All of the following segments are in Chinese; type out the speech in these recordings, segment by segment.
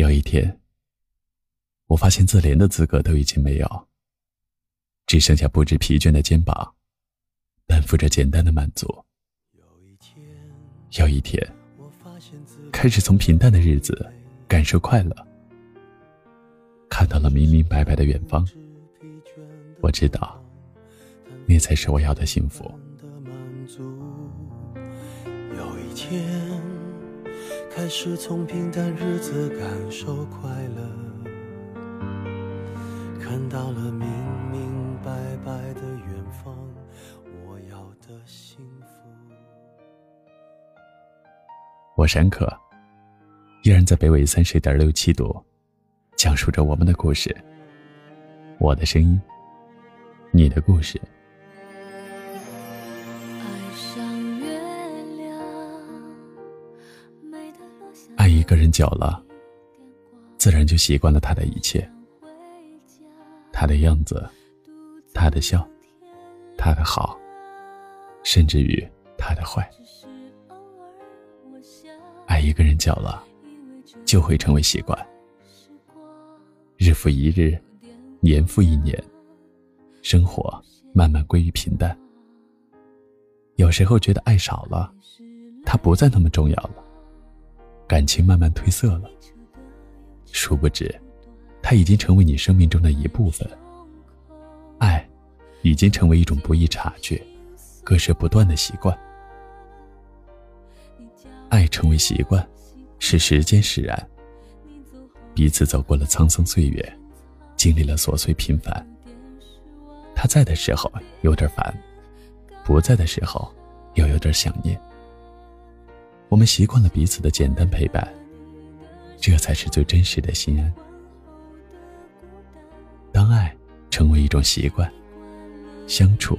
有一天，我发现自怜的资格都已经没有，只剩下不知疲倦的肩膀，担负着简单的满足。有一天，开始从平淡的日子感受快乐，看到了明明白白的远方。我知道，那才是我要的幸福。有一天。开始从平淡日子感受快乐，看到了明明白白的远方，我要的幸福。我山可，依然在北纬三十点六七度，讲述着我们的故事。我的声音，你的故事。一个人久了，自然就习惯了他的一切，他的样子，他的笑，他的好，甚至于他的坏。爱一个人久了，就会成为习惯。日复一日，年复一年，生活慢慢归于平淡。有时候觉得爱少了，他不再那么重要了。感情慢慢褪色了，殊不知，它已经成为你生命中的一部分。爱，已经成为一种不易察觉、割舍不断的习惯。爱成为习惯，是时间使然。彼此走过了沧桑岁月，经历了琐碎平凡。他在的时候有点烦，不在的时候又有点想念。我们习惯了彼此的简单陪伴，这才是最真实的心安。当爱成为一种习惯，相处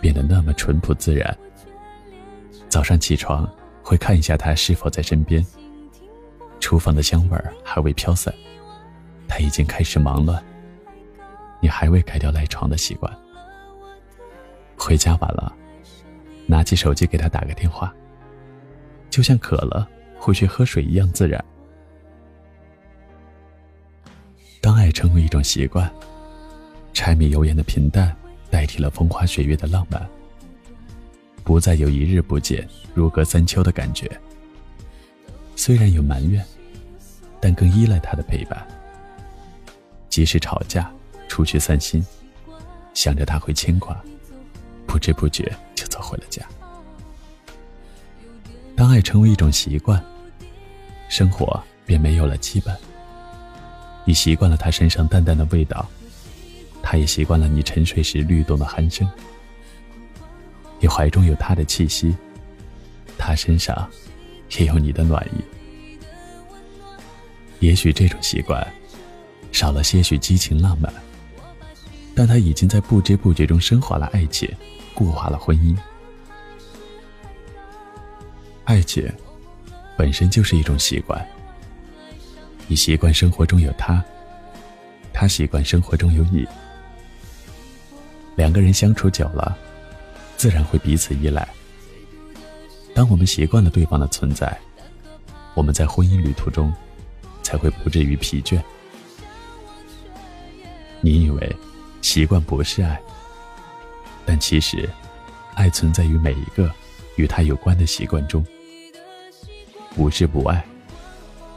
变得那么淳朴自然。早上起床会看一下他是否在身边，厨房的香味还未飘散，他已经开始忙乱，你还未改掉赖床的习惯。回家晚了，拿起手机给他打个电话。就像渴了会去喝水一样自然。当爱成为一种习惯，柴米油盐的平淡代替了风花雪月的浪漫，不再有一日不见如隔三秋的感觉。虽然有埋怨，但更依赖他的陪伴。即使吵架，出去散心，想着他会牵挂，不知不觉就走回了家。当爱成为一种习惯，生活便没有了羁绊。你习惯了他身上淡淡的味道，他也习惯了你沉睡时律动的鼾声。你怀中有他的气息，他身上也有你的暖意。也许这种习惯少了些许激情浪漫，但他已经在不知不觉中升华了爱情，固化了婚姻。爱情本身就是一种习惯，你习惯生活中有他，他习惯生活中有你。两个人相处久了，自然会彼此依赖。当我们习惯了对方的存在，我们在婚姻旅途中才会不至于疲倦。你以为习惯不是爱，但其实，爱存在于每一个与他有关的习惯中。不是不爱，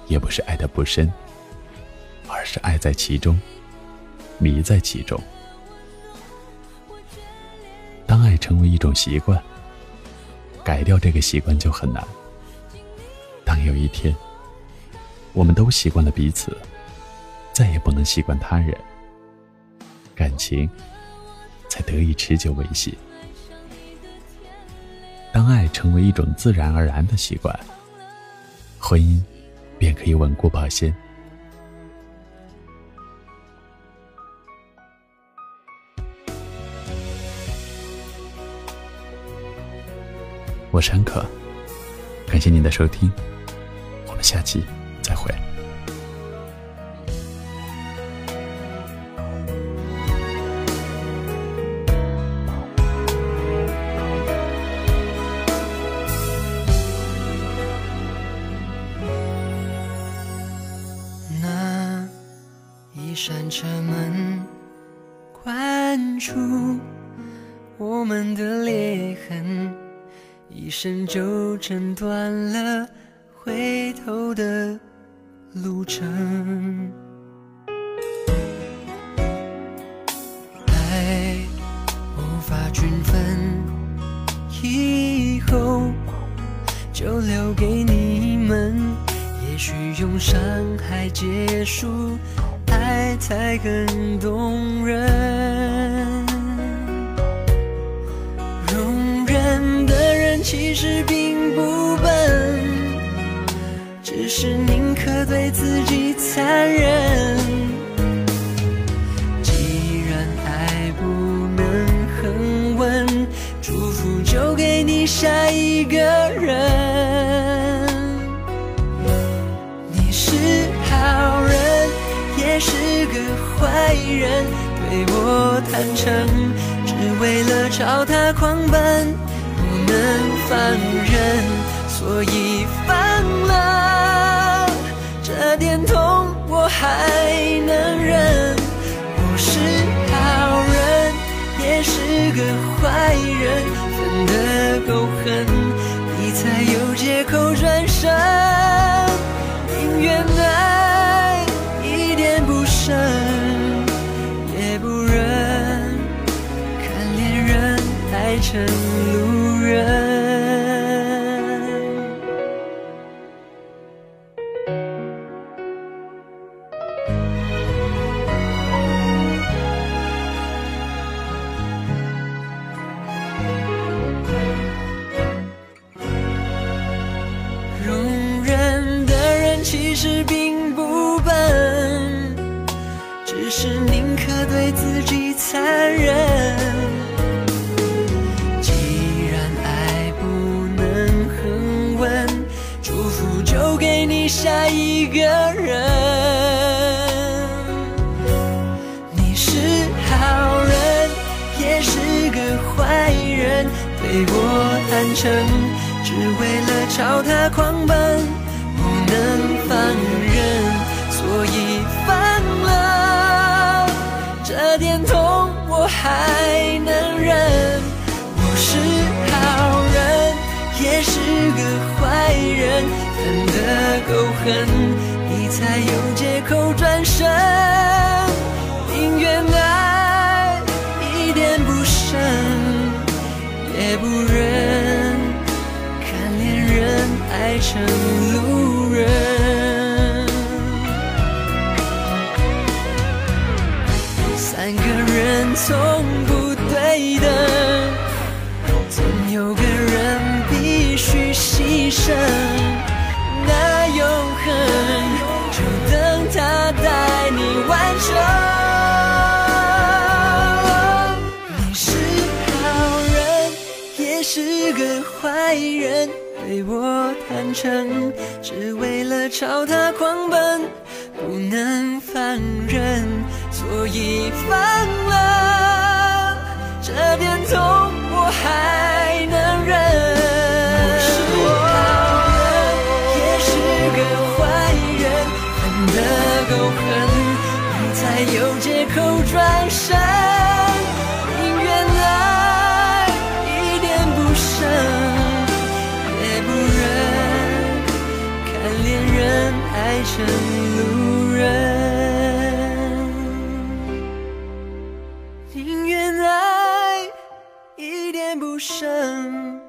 也不是爱的不深，而是爱在其中，迷在其中。当爱成为一种习惯，改掉这个习惯就很难。当有一天，我们都习惯了彼此，再也不能习惯他人，感情才得以持久维系。当爱成为一种自然而然的习惯。婚姻便可以稳固保鲜。我是安可，感谢您的收听，我们下期再会。扇车门关住我们的裂痕，一生就斩断了回头的路程。爱无法均分，以后就留给你们。也许用伤害结束，才更动人。容忍的人其实并不笨，只是宁可对自爱人，对我坦诚，只为了朝他狂奔，不能放任，所以放了。这点痛我还能忍。我是好人，也是个坏人，分得够狠，你才有借口转身。宁愿成路人。容忍的人其实并下一个人。你是好人，也是个坏人，对我坦诚，只为了朝他狂奔，得够狠，你才有借口转身。宁愿爱一点不深，也不忍看恋人爱成路人。三个人从不对等，总有个人必须牺牲。个坏人，对我坦诚，只为了朝他狂奔，不能放任，所以放了。这点痛我还能忍。是好人，也是个坏人，分得够狠，你才有借口转身。爱成路人。宁愿爱一点不剩，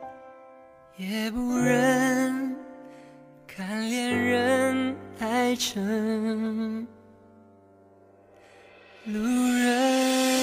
也不忍看恋人爱成路人。